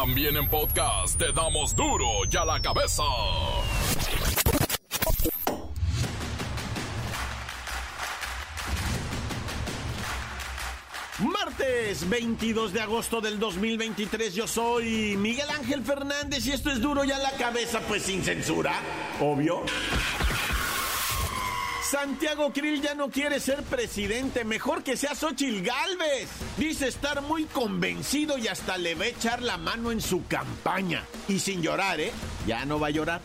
También en podcast te damos duro y a la cabeza. Martes 22 de agosto del 2023, yo soy Miguel Ángel Fernández y esto es duro y a la cabeza, pues sin censura, obvio. Santiago Krill ya no quiere ser presidente, mejor que sea Xochil Gálvez. Dice estar muy convencido y hasta le va a echar la mano en su campaña. Y sin llorar, ¿eh? Ya no va a llorar.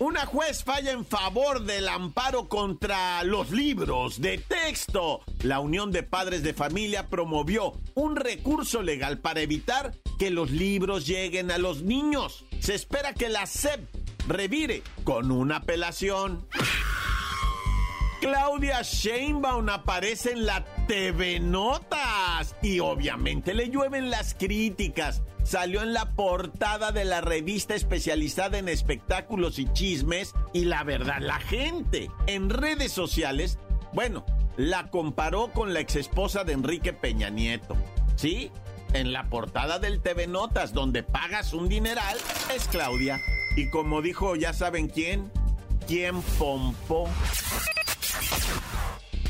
Una juez falla en favor del amparo contra los libros de texto. La Unión de Padres de Familia promovió un recurso legal para evitar que los libros lleguen a los niños. Se espera que la SEP revire con una apelación. Claudia Sheinbaum aparece en la TV Notas y obviamente le llueven las críticas. Salió en la portada de la revista especializada en espectáculos y chismes y la verdad, la gente en redes sociales, bueno, la comparó con la exesposa de Enrique Peña Nieto. ¿Sí? En la portada del TV Notas, donde pagas un dineral, es Claudia. Y como dijo, ya saben quién, quién pompó.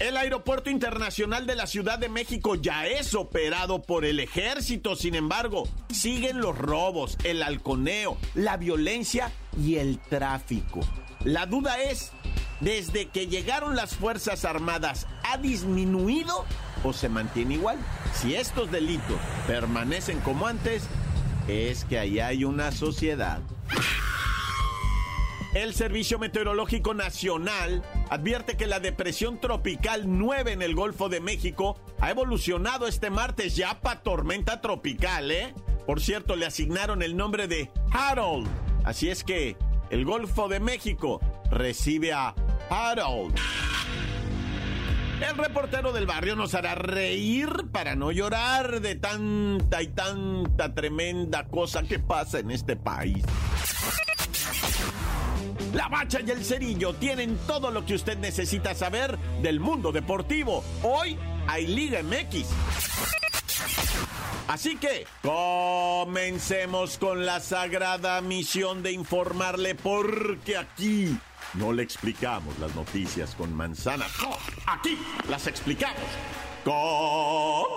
El Aeropuerto Internacional de la Ciudad de México ya es operado por el ejército, sin embargo, siguen los robos, el halconeo, la violencia y el tráfico. La duda es, ¿desde que llegaron las Fuerzas Armadas ha disminuido o se mantiene igual? Si estos delitos permanecen como antes, es que ahí hay una sociedad. El Servicio Meteorológico Nacional advierte que la depresión tropical 9 en el Golfo de México ha evolucionado este martes ya para tormenta tropical, ¿eh? Por cierto, le asignaron el nombre de Harold. Así es que el Golfo de México recibe a Harold. El reportero del barrio nos hará reír para no llorar de tanta y tanta tremenda cosa que pasa en este país. La Bacha y el Cerillo tienen todo lo que usted necesita saber del mundo deportivo. Hoy hay Liga MX. Así que comencemos con la sagrada misión de informarle porque aquí no le explicamos las noticias con manzanas. Aquí las explicamos con.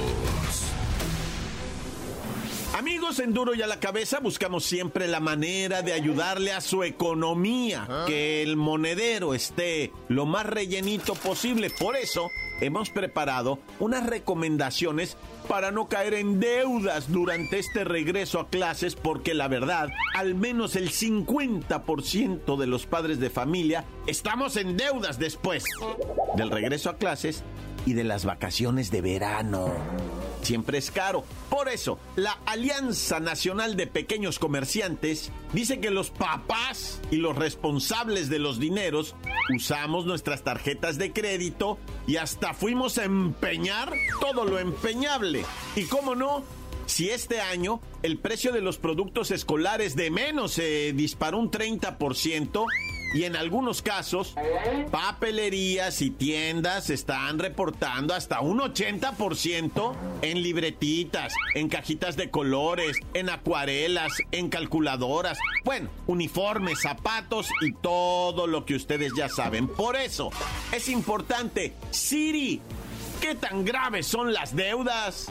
Amigos en Duro y a la cabeza buscamos siempre la manera de ayudarle a su economía, que el monedero esté lo más rellenito posible. Por eso hemos preparado unas recomendaciones para no caer en deudas durante este regreso a clases, porque la verdad, al menos el 50% de los padres de familia estamos en deudas después del regreso a clases y de las vacaciones de verano siempre es caro. Por eso, la Alianza Nacional de Pequeños Comerciantes dice que los papás y los responsables de los dineros usamos nuestras tarjetas de crédito y hasta fuimos a empeñar todo lo empeñable. Y cómo no, si este año el precio de los productos escolares de menos se disparó un 30%, y en algunos casos, papelerías y tiendas están reportando hasta un 80% en libretitas, en cajitas de colores, en acuarelas, en calculadoras, bueno, uniformes, zapatos y todo lo que ustedes ya saben. Por eso es importante, Siri, ¿qué tan graves son las deudas?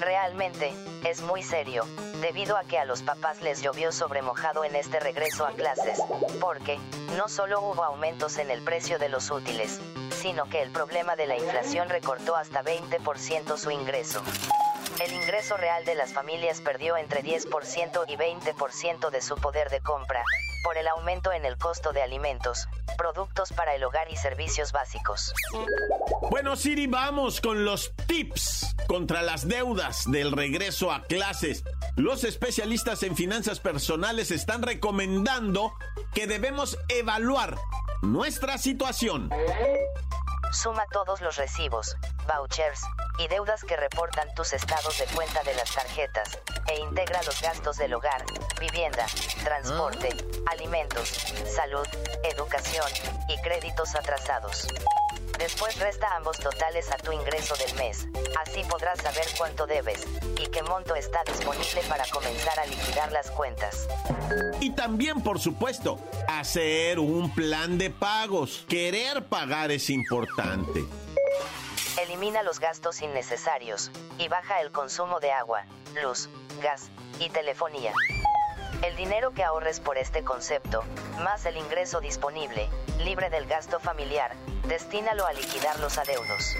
Realmente, es muy serio, debido a que a los papás les llovió sobre mojado en este regreso a clases, porque, no solo hubo aumentos en el precio de los útiles, sino que el problema de la inflación recortó hasta 20% su ingreso. El ingreso real de las familias perdió entre 10% y 20% de su poder de compra, por el aumento en el costo de alimentos, productos para el hogar y servicios básicos. Bueno, Siri, vamos con los tips contra las deudas del regreso a clases. Los especialistas en finanzas personales están recomendando que debemos evaluar nuestra situación. Suma todos los recibos, vouchers y deudas que reportan tus estados de cuenta de las tarjetas e integra los gastos del hogar, vivienda, transporte, alimentos, salud, educación y créditos atrasados. Después resta ambos totales a tu ingreso del mes. Así podrás saber cuánto debes y qué monto está disponible para comenzar a liquidar las cuentas. Y también, por supuesto, hacer un plan de pagos. Querer pagar es importante. Elimina los gastos innecesarios y baja el consumo de agua, luz, gas y telefonía. El dinero que ahorres por este concepto, más el ingreso disponible, libre del gasto familiar, destínalo a liquidar los adeudos.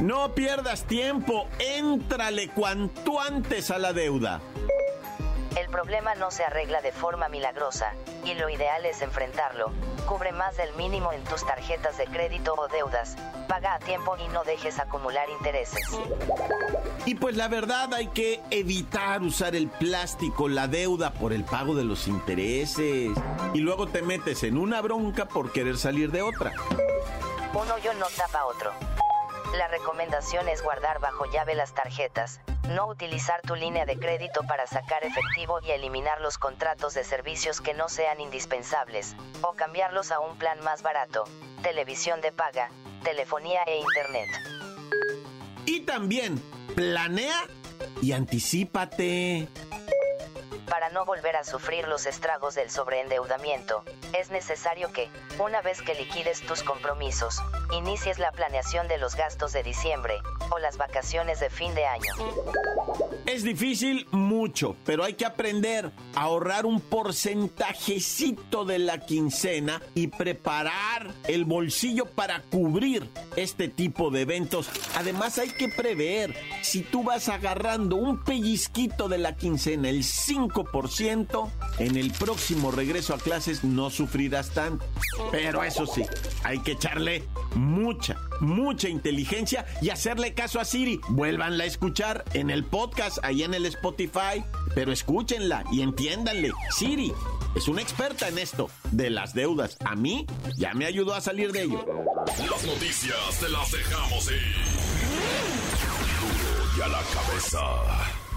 No pierdas tiempo, éntrale cuanto antes a la deuda. El problema no se arregla de forma milagrosa, y lo ideal es enfrentarlo. Cubre más del mínimo en tus tarjetas de crédito o deudas, paga a tiempo y no dejes acumular intereses. Y pues la verdad hay que evitar usar el plástico, la deuda por el pago de los intereses. Y luego te metes en una bronca por querer salir de otra. Uno yo no tapa otro. La recomendación es guardar bajo llave las tarjetas, no utilizar tu línea de crédito para sacar efectivo y eliminar los contratos de servicios que no sean indispensables, o cambiarlos a un plan más barato, televisión de paga, telefonía e internet. Y también, planea y anticipate. Para no volver a sufrir los estragos del sobreendeudamiento, es necesario que, una vez que liquides tus compromisos, inicies la planeación de los gastos de diciembre o las vacaciones de fin de año. Es difícil mucho, pero hay que aprender a ahorrar un porcentajecito de la quincena y preparar el bolsillo para cubrir este tipo de eventos. Además hay que prever, si tú vas agarrando un pellizquito de la quincena, el 5 en el próximo regreso a clases no sufrirás tanto. Pero eso sí, hay que echarle mucha, mucha inteligencia y hacerle caso a Siri. Vuélvanla a escuchar en el podcast, ahí en el Spotify, pero escúchenla y entiéndanle. Siri es una experta en esto de las deudas. A mí ya me ayudó a salir de ello. Las noticias te las dejamos ir. y a la cabeza.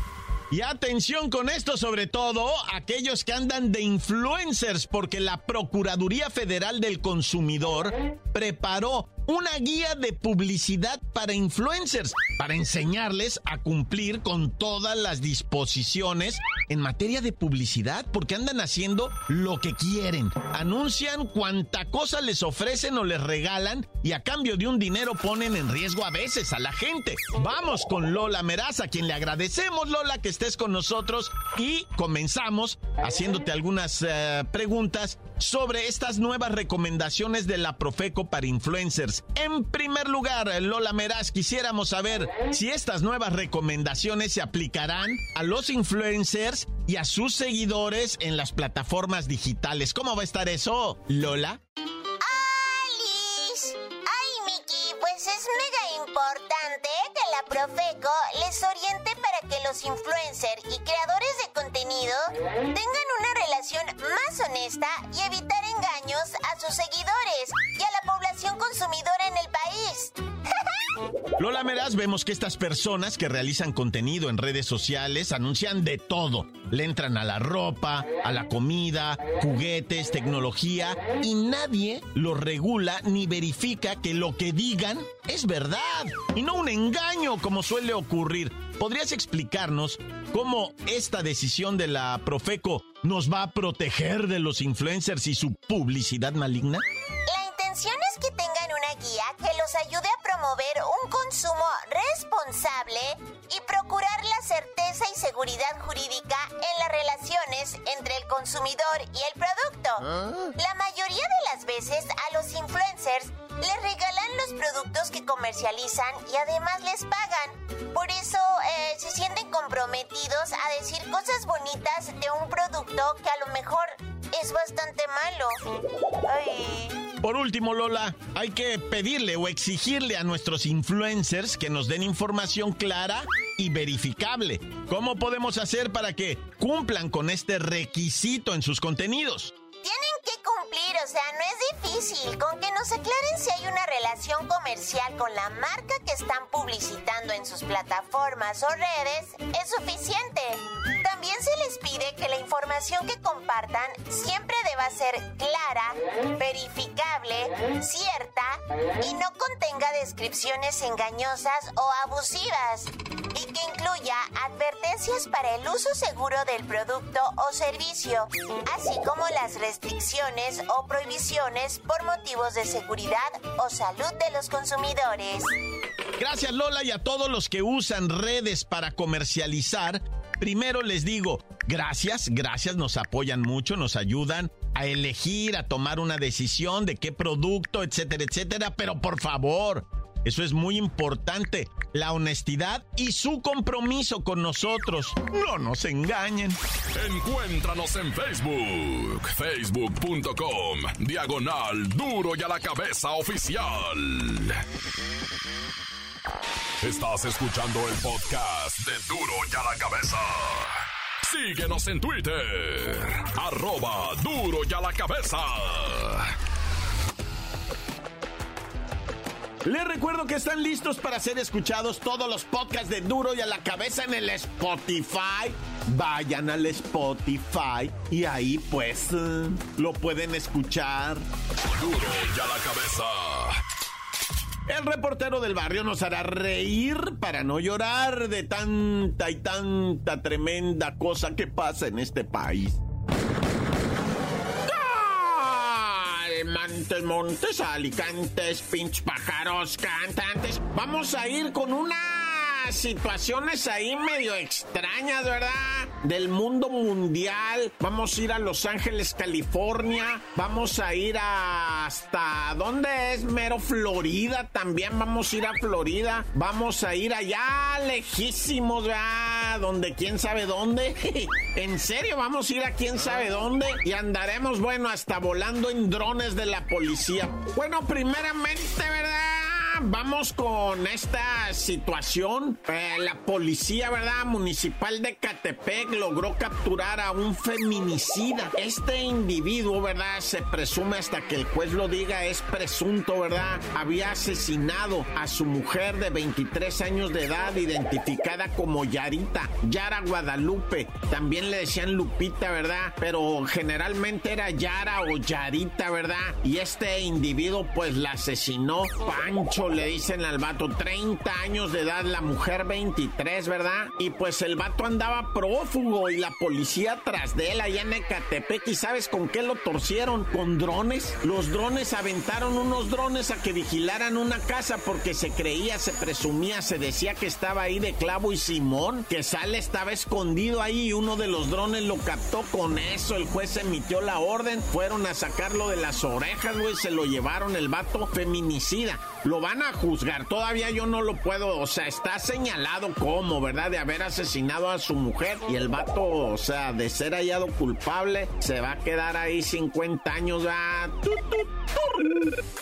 Y atención con esto, sobre todo aquellos que andan de influencers, porque la Procuraduría Federal del Consumidor preparó una guía de publicidad para influencers, para enseñarles a cumplir con todas las disposiciones en materia de publicidad, porque andan haciendo lo que quieren. Anuncian cuanta cosa les ofrecen o les regalan y a cambio de un dinero ponen en riesgo a veces a la gente. Vamos con Lola Meraza, a quien le agradecemos, Lola, que estés con nosotros y comenzamos haciéndote algunas eh, preguntas sobre estas nuevas recomendaciones de la Profeco para influencers. En primer lugar, Lola Meraz, quisiéramos saber si estas nuevas recomendaciones se aplicarán a los influencers y a sus seguidores en las plataformas digitales. ¿Cómo va a estar eso, Lola? ¡Alice! ¡Ay, Miki! Pues es mega importante que la Profeco les oriente para que los influencers y creadores de contenido tengan una relación más honesta y evitar engaños a sus seguidores y a la población consumidora en el país. Lola Meraz, vemos que estas personas que realizan contenido en redes sociales anuncian de todo. Le entran a la ropa, a la comida, juguetes, tecnología y nadie lo regula ni verifica que lo que digan es verdad y no un engaño como suele ocurrir. ¿Podrías explicarnos cómo esta decisión de la Profeco nos va a proteger de los influencers y su publicidad maligna? Consumo responsable y procurar la certeza y seguridad jurídica en las relaciones entre el consumidor y el producto. La mayoría de las veces a los influencers les regalan los productos que comercializan y además les pagan. Por eso eh, se sienten comprometidos a decir cosas bonitas de un producto que a lo mejor es es bastante malo. Ay. Por último, Lola, hay que pedirle o exigirle a nuestros influencers que nos den información clara y verificable. ¿Cómo podemos hacer para que cumplan con este requisito en sus contenidos? Tienen que cumplir, o sea, no es difícil. Con que nos aclaren si hay una relación comercial con la marca que están publicitando en sus plataformas o redes, es suficiente. También se les pide que la información que compartan siempre deba ser clara, verificable, cierta y no contenga descripciones engañosas o abusivas y que incluya advertencias para el uso seguro del producto o servicio, así como las restricciones o prohibiciones por motivos de seguridad o salud de los consumidores. Gracias Lola y a todos los que usan redes para comercializar. Primero les digo, gracias, gracias, nos apoyan mucho, nos ayudan a elegir, a tomar una decisión de qué producto, etcétera, etcétera, pero por favor, eso es muy importante, la honestidad y su compromiso con nosotros. No nos engañen. Encuéntranos en Facebook, facebook.com, diagonal duro y a la cabeza oficial. Estás escuchando el podcast de duro y a la cabeza. Síguenos en Twitter, arroba duro y a la cabeza. Les recuerdo que están listos para ser escuchados todos los podcasts de Duro y a la cabeza en el Spotify. Vayan al Spotify y ahí pues lo pueden escuchar. Duro y a la cabeza. El reportero del barrio nos hará reír para no llorar de tanta y tanta tremenda cosa que pasa en este país. Montes, montes, alicantes, pinch pájaros, cantantes. Vamos a ir con unas situaciones ahí medio extrañas, ¿verdad? Del mundo mundial. Vamos a ir a Los Ángeles, California. Vamos a ir hasta... ¿Dónde es? Mero Florida. También vamos a ir a Florida. Vamos a ir allá lejísimos, ¿verdad? Donde quién sabe dónde. en serio, vamos a ir a quién sabe dónde. Y andaremos, bueno, hasta volando en drones de la policía. Bueno, primeramente. Vamos con esta situación. Eh, la policía, ¿verdad? Municipal de Catepec logró capturar a un feminicida. Este individuo, ¿verdad? Se presume hasta que el juez lo diga, es presunto, ¿verdad? Había asesinado a su mujer de 23 años de edad, identificada como Yarita, Yara Guadalupe. También le decían Lupita, ¿verdad? Pero generalmente era Yara o Yarita, ¿verdad? Y este individuo, pues la asesinó Pancho le dicen al vato, 30 años de edad, la mujer 23, ¿verdad? Y pues el vato andaba prófugo y la policía tras de él allá en Ecatepec. ¿Y sabes con qué lo torcieron? Con drones. Los drones aventaron unos drones a que vigilaran una casa porque se creía, se presumía, se decía que estaba ahí de clavo y Simón, que sale estaba escondido ahí y uno de los drones lo captó con eso. El juez emitió la orden, fueron a sacarlo de las orejas, güey, se lo llevaron el vato feminicida. Lo van a juzgar. Todavía yo no lo puedo, o sea, está señalado como, ¿verdad? De haber asesinado a su mujer y el vato, o sea, de ser hallado culpable, se va a quedar ahí 50 años.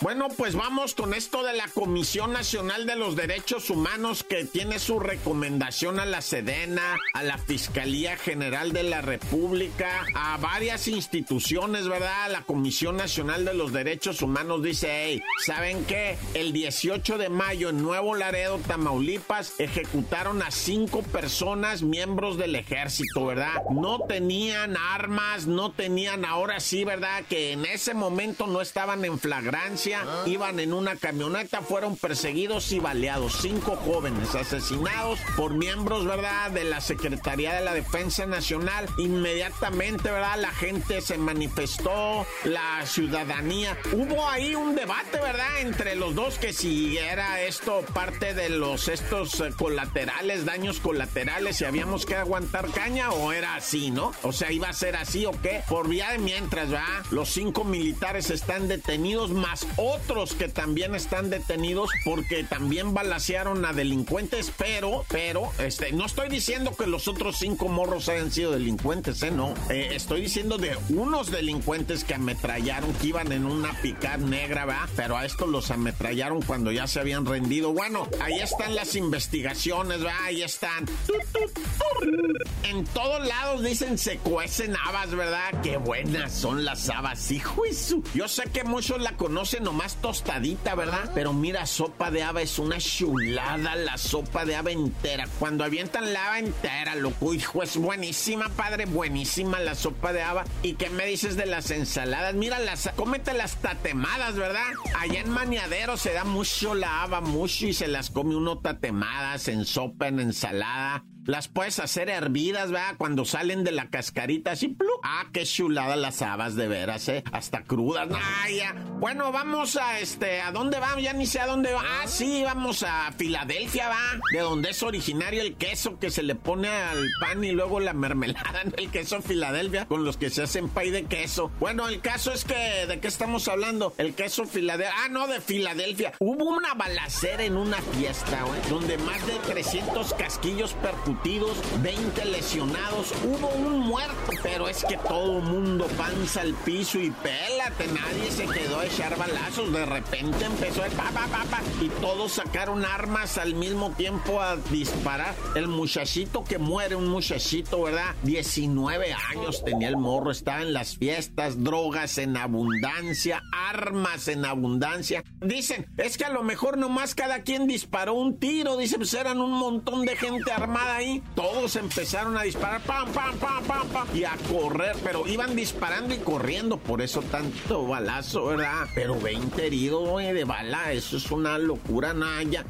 Bueno, pues vamos con esto de la Comisión Nacional de los Derechos Humanos que tiene su recomendación a la Sedena, a la Fiscalía General de la República, a varias instituciones, ¿verdad? La Comisión Nacional de los Derechos Humanos dice, hey, ¿saben qué? El 18 de mayo en Nuevo Laredo, Tamaulipas, ejecutaron a cinco personas, miembros del ejército, ¿verdad? No tenían armas, no tenían, ahora sí, ¿verdad? Que en ese momento no estaban en flagrancia, iban en una camioneta, fueron perseguidos y baleados. Cinco jóvenes asesinados por miembros, ¿verdad? De la Secretaría de la Defensa Nacional. Inmediatamente, ¿verdad? La gente se manifestó, la ciudadanía. Hubo ahí un debate, ¿verdad? Entre los dos que si si era esto parte de los estos eh, colaterales, daños colaterales, si habíamos que aguantar caña o era así, ¿no? O sea, iba a ser así o qué. Por vía de mientras, ¿va? Los cinco militares están detenidos, más otros que también están detenidos porque también balasearon a delincuentes, pero, pero, este, no estoy diciendo que los otros cinco morros hayan sido delincuentes, ¿eh? No. Eh, estoy diciendo de unos delincuentes que ametrallaron, que iban en una picar negra, ¿va? Pero a estos los ametrallaron cuando ya se habían rendido. Bueno, ahí están las investigaciones, ¿va? Ahí están. En todos lados dicen se cuecen habas, ¿verdad? Qué buenas son las habas, hijo su. Yo sé que muchos la conocen nomás tostadita, ¿verdad? Pero mira, sopa de haba es una chulada, la sopa de haba entera. Cuando avientan la haba entera, loco, hijo, es buenísima, padre, buenísima la sopa de haba. ¿Y qué me dices de las ensaladas? Mira, las, cómete las tatemadas, ¿verdad? Allá en Maniadero se da mucho la haba, mucho, y se las come uno tatemadas en sopa, en ensalada. Las puedes hacer hervidas, ¿verdad? Cuando salen de la cascarita así, ¡plum! Ah, qué chulada las habas, de veras, ¿eh? Hasta crudas. Ah, ya. Bueno, vamos a este, ¿a dónde vamos? Ya ni sé a dónde va. Ah, sí, vamos a Filadelfia, va. De donde es originario el queso que se le pone al pan y luego la mermelada, el queso Filadelfia, con los que se hacen pay de queso. Bueno, el caso es que, ¿de qué estamos hablando? El queso Filadelfia. Ah, no, de Filadelfia. Hubo una balacera en una fiesta, güey, donde más de 300 casquillos percutidos 20 lesionados, hubo un muerto, pero es que todo mundo panza al piso y pélate, nadie se quedó a echar balazos, de repente empezó el pa, pa, pa, pa, y todos sacaron armas al mismo tiempo a disparar. El muchachito que muere, un muchachito, ¿verdad? 19 años tenía el morro, estaba en las fiestas, drogas en abundancia, armas en abundancia. Dicen, es que a lo mejor nomás cada quien disparó un tiro, dicen, pues eran un montón de gente armada todos empezaron a disparar, pam, pam, pam, pam, pam, y a correr, pero iban disparando y corriendo, por eso tanto balazo, ¿verdad? Pero 20 heridos, de bala, eso es una locura, Naya.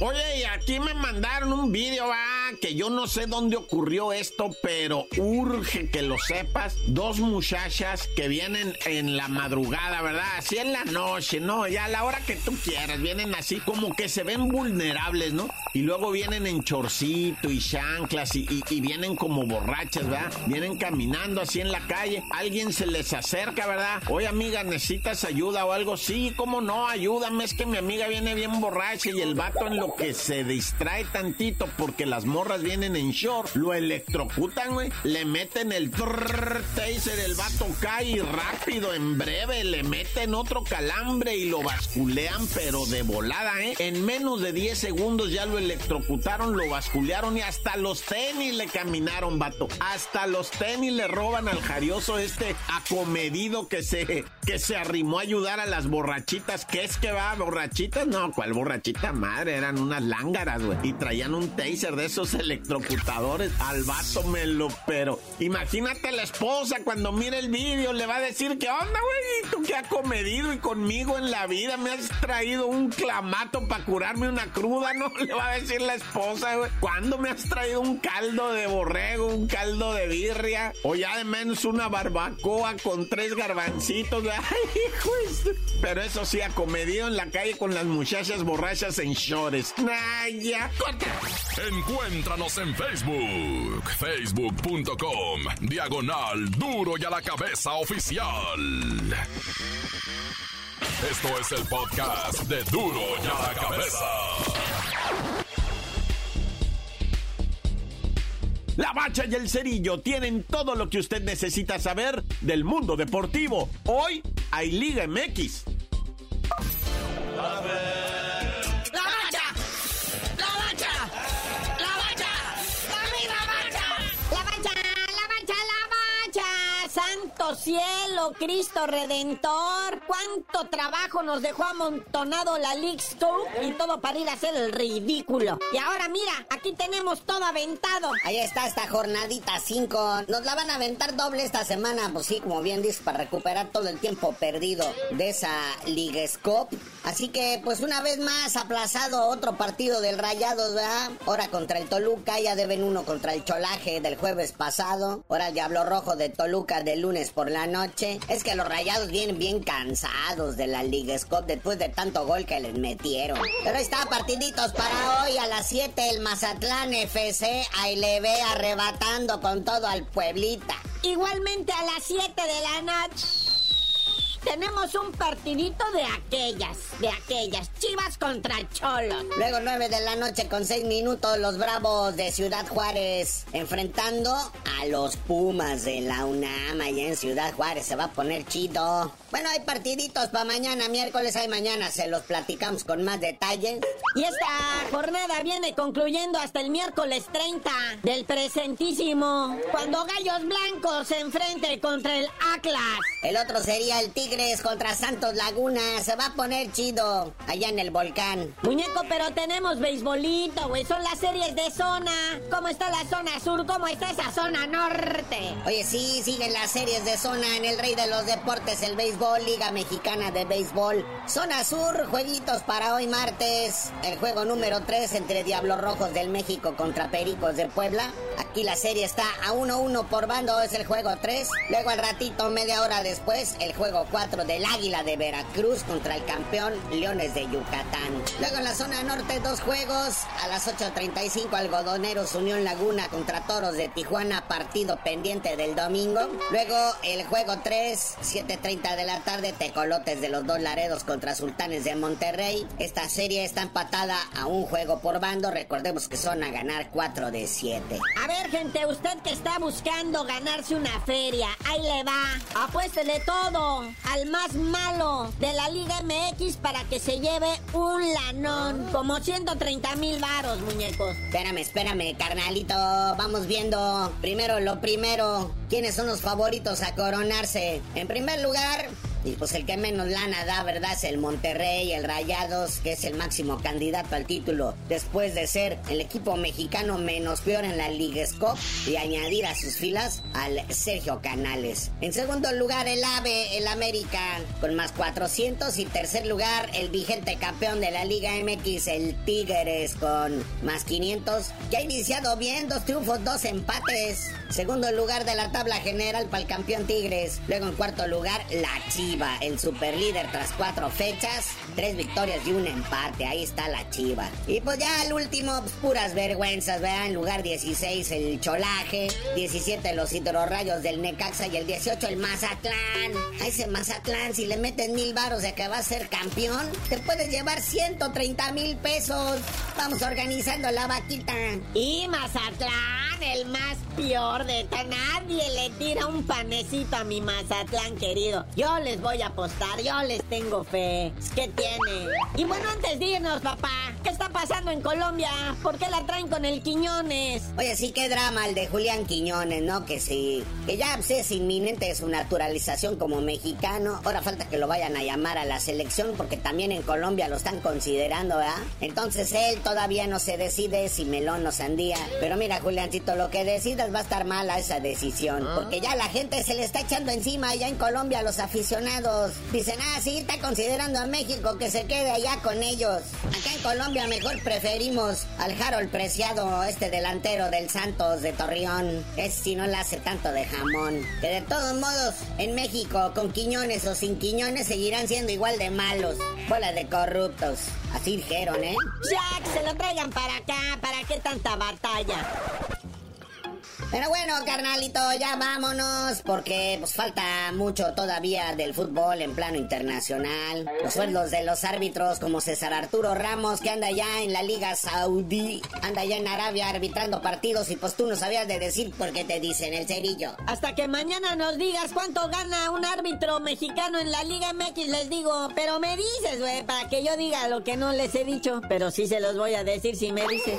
Oye, y aquí me mandaron un video, ah, que yo no sé dónde ocurrió esto, pero urge que lo sepas. Dos muchachas que vienen en la madrugada, ¿verdad? Así en la noche, ¿no? Ya a la hora que tú quieras, vienen así como que se ven vulnerables, ¿no? Y luego vienen en chorcito y chanclas y, vienen como borrachas, ¿verdad? Vienen caminando así en la calle. Alguien se les acerca, ¿verdad? Oye, amiga, ¿necesitas ayuda o algo? Sí, ¿cómo no? Ayúdame, es que mi amiga viene bien borracha y el vato en lo que se distrae tantito porque las morras vienen en short, lo electrocutan, güey. Le meten el taser, el vato cae y rápido, en breve, le meten otro calambre y lo basculean, pero de volada, ¿eh? En menos de 10 segundos ya lo electrocutaron, lo basculearon y hasta los tenis le caminaron, vato. Hasta los tenis le roban al jarioso este acomedido que se, que se arrimó a ayudar a las borrachitas. ¿Qué es que va? ¿Borrachitas? No, ¿cuál borrachita madre? Eran unas lángaras, güey. Y traían un taser de esos electrocutadores. Al vato me lo pero. Imagínate la esposa cuando mire el vídeo, le va a decir, ¿qué onda, güey? ¿Tú qué acomedido y conmigo en la vida? Me has traído un clamato para curarme una cruda, ¿no? Le va a decir la esposa, güey. ¿Cuándo me has traído un caldo de borrego, un caldo de birria? O ya de menos una barbacoa con tres garbancitos. Ay, hijo. Pero eso sí, acomedido en la calle con las muchachas borrachas en shorts. Naya, corta. Encuéntranos en Facebook. Facebook.com. Diagonal Duro y a la cabeza oficial. Esto es el podcast de Duro y a la cabeza. La Bacha y el Cerillo tienen todo lo que usted necesita saber del mundo deportivo. Hoy hay Liga MX. Cielo, Cristo Redentor. Cuánto trabajo nos dejó amontonado la League y todo para ir a hacer el ridículo. Y ahora mira, aquí tenemos todo aventado. Ahí está esta jornadita 5. Nos la van a aventar doble esta semana, pues sí, como bien dices, para recuperar todo el tiempo perdido de esa League Scope. Así que, pues una vez más, aplazado otro partido del Rayados, ¿verdad? Ahora contra el Toluca, ya deben uno contra el Cholaje del jueves pasado. Ahora el Diablo Rojo de Toluca del lunes por la noche. Es que los rayados vienen bien cansados de la Liga Scott después de tanto gol que les metieron. Pero ahí está, partiditos para hoy a las 7 el Mazatlán FC. Ahí le ve arrebatando con todo al Pueblita. Igualmente a las 7 de la noche tenemos un partidito de aquellas, de aquellas, Chivas contra Cholos. Luego 9 de la noche con 6 minutos, los Bravos de Ciudad Juárez enfrentando a los Pumas de la UNAM allá en Ciudad Juárez. Se va a poner chido. Bueno, hay partiditos para mañana, miércoles hay mañana, se los platicamos con más detalles. Y esta jornada viene concluyendo hasta el miércoles 30 del presentísimo, cuando Gallos Blancos se enfrente contra el Atlas. El otro sería el Tigres contra Santos Laguna, se va a poner chido allá en el volcán. Muñeco, pero tenemos beisbolito, güey, son las series de zona. ¿Cómo está la zona sur? ¿Cómo está esa zona norte? Oye, sí, siguen las series de zona en el Rey de los Deportes, el béisbol. Liga Mexicana de Béisbol. Zona Sur, jueguitos para hoy martes. El juego número 3 entre Diablos Rojos del México contra Pericos de Puebla. Aquí la serie está a 1-1 por bando, es el juego 3. Luego al ratito, media hora después, el juego 4 del Águila de Veracruz contra el campeón Leones de Yucatán. Luego en la zona norte, dos juegos. A las 8.35, Algodoneros Unión Laguna contra Toros de Tijuana, partido pendiente del domingo. Luego el juego 3, 7.30 de la tarde, Tecolotes de los dos Laredos contra Sultanes de Monterrey. Esta serie está empatada a un juego por bando. Recordemos que son a ganar 4 de 7. A ver, gente, usted que está buscando ganarse una feria, ahí le va. Apuéstele todo al más malo de la Liga MX para que se lleve un lanón. Como 130 mil varos, muñecos. Espérame, espérame, carnalito. Vamos viendo primero lo primero. ¿Quiénes son los favoritos a coronarse? En primer lugar, y pues el que menos lana da, ¿verdad? Es el Monterrey, el Rayados, que es el máximo candidato al título, después de ser el equipo mexicano menos peor en la Liga Scop y añadir a sus filas al Sergio Canales. En segundo lugar, el AVE, el América, con más 400. Y tercer lugar, el vigente campeón de la Liga MX, el Tigres, con más 500. Que ha iniciado bien, dos triunfos, dos empates. Segundo lugar de la tabla general para el campeón Tigres. Luego en cuarto lugar, la Chiva el superlíder tras cuatro fechas, tres victorias y un empate. Ahí está la Chiva. Y pues ya el último, pues, puras vergüenzas, vean, lugar 16 el Cholaje, 17 los Hidrorrayos del Necaxa y el 18 el Mazatlán. A ese Mazatlán, si le meten mil varos de que va a ser campeón, te puedes llevar 130 mil pesos. Vamos organizando la vaquita. Y Mazatlán, el más peor de tan Nadie le tira un panecito a mi Mazatlán querido. Yo les voy a apostar, yo les tengo fe. ¿Qué tiene? Y bueno, antes de irnos, papá, ¿qué está pasando en Colombia? ¿Por qué la traen con el Quiñones? Oye, sí, qué drama el de Julián Quiñones, ¿no? Que sí, que ya pues, es inminente su naturalización como mexicano. Ahora falta que lo vayan a llamar a la selección porque también en Colombia lo están considerando, ¿verdad? Entonces él todavía no se decide si melón o sandía. Pero mira, Juliancito, lo que decidas va a estar mala esa decisión. Porque ya la gente se le está echando encima allá en Colombia a los aficionados Dicen, ah, sí, está considerando a México que se quede allá con ellos. Acá en Colombia mejor preferimos al Harold Preciado, este delantero del Santos de Torreón. Es si no le hace tanto de jamón. Que de todos modos, en México, con Quiñones o sin Quiñones, seguirán siendo igual de malos. Bola de corruptos. Así dijeron, ¿eh? Ya, que se lo traigan para acá. ¿Para qué tanta batalla? Pero bueno, carnalito, ya vámonos, porque pues falta mucho todavía del fútbol en plano internacional. Los sueldos de los árbitros como César Arturo Ramos, que anda ya en la Liga Saudí, anda ya en Arabia arbitrando partidos y pues tú no sabías de decir por qué te dicen el cerillo. Hasta que mañana nos digas cuánto gana un árbitro mexicano en la Liga MX, les digo, pero me dices, güey, para que yo diga lo que no les he dicho, pero sí se los voy a decir si me dices.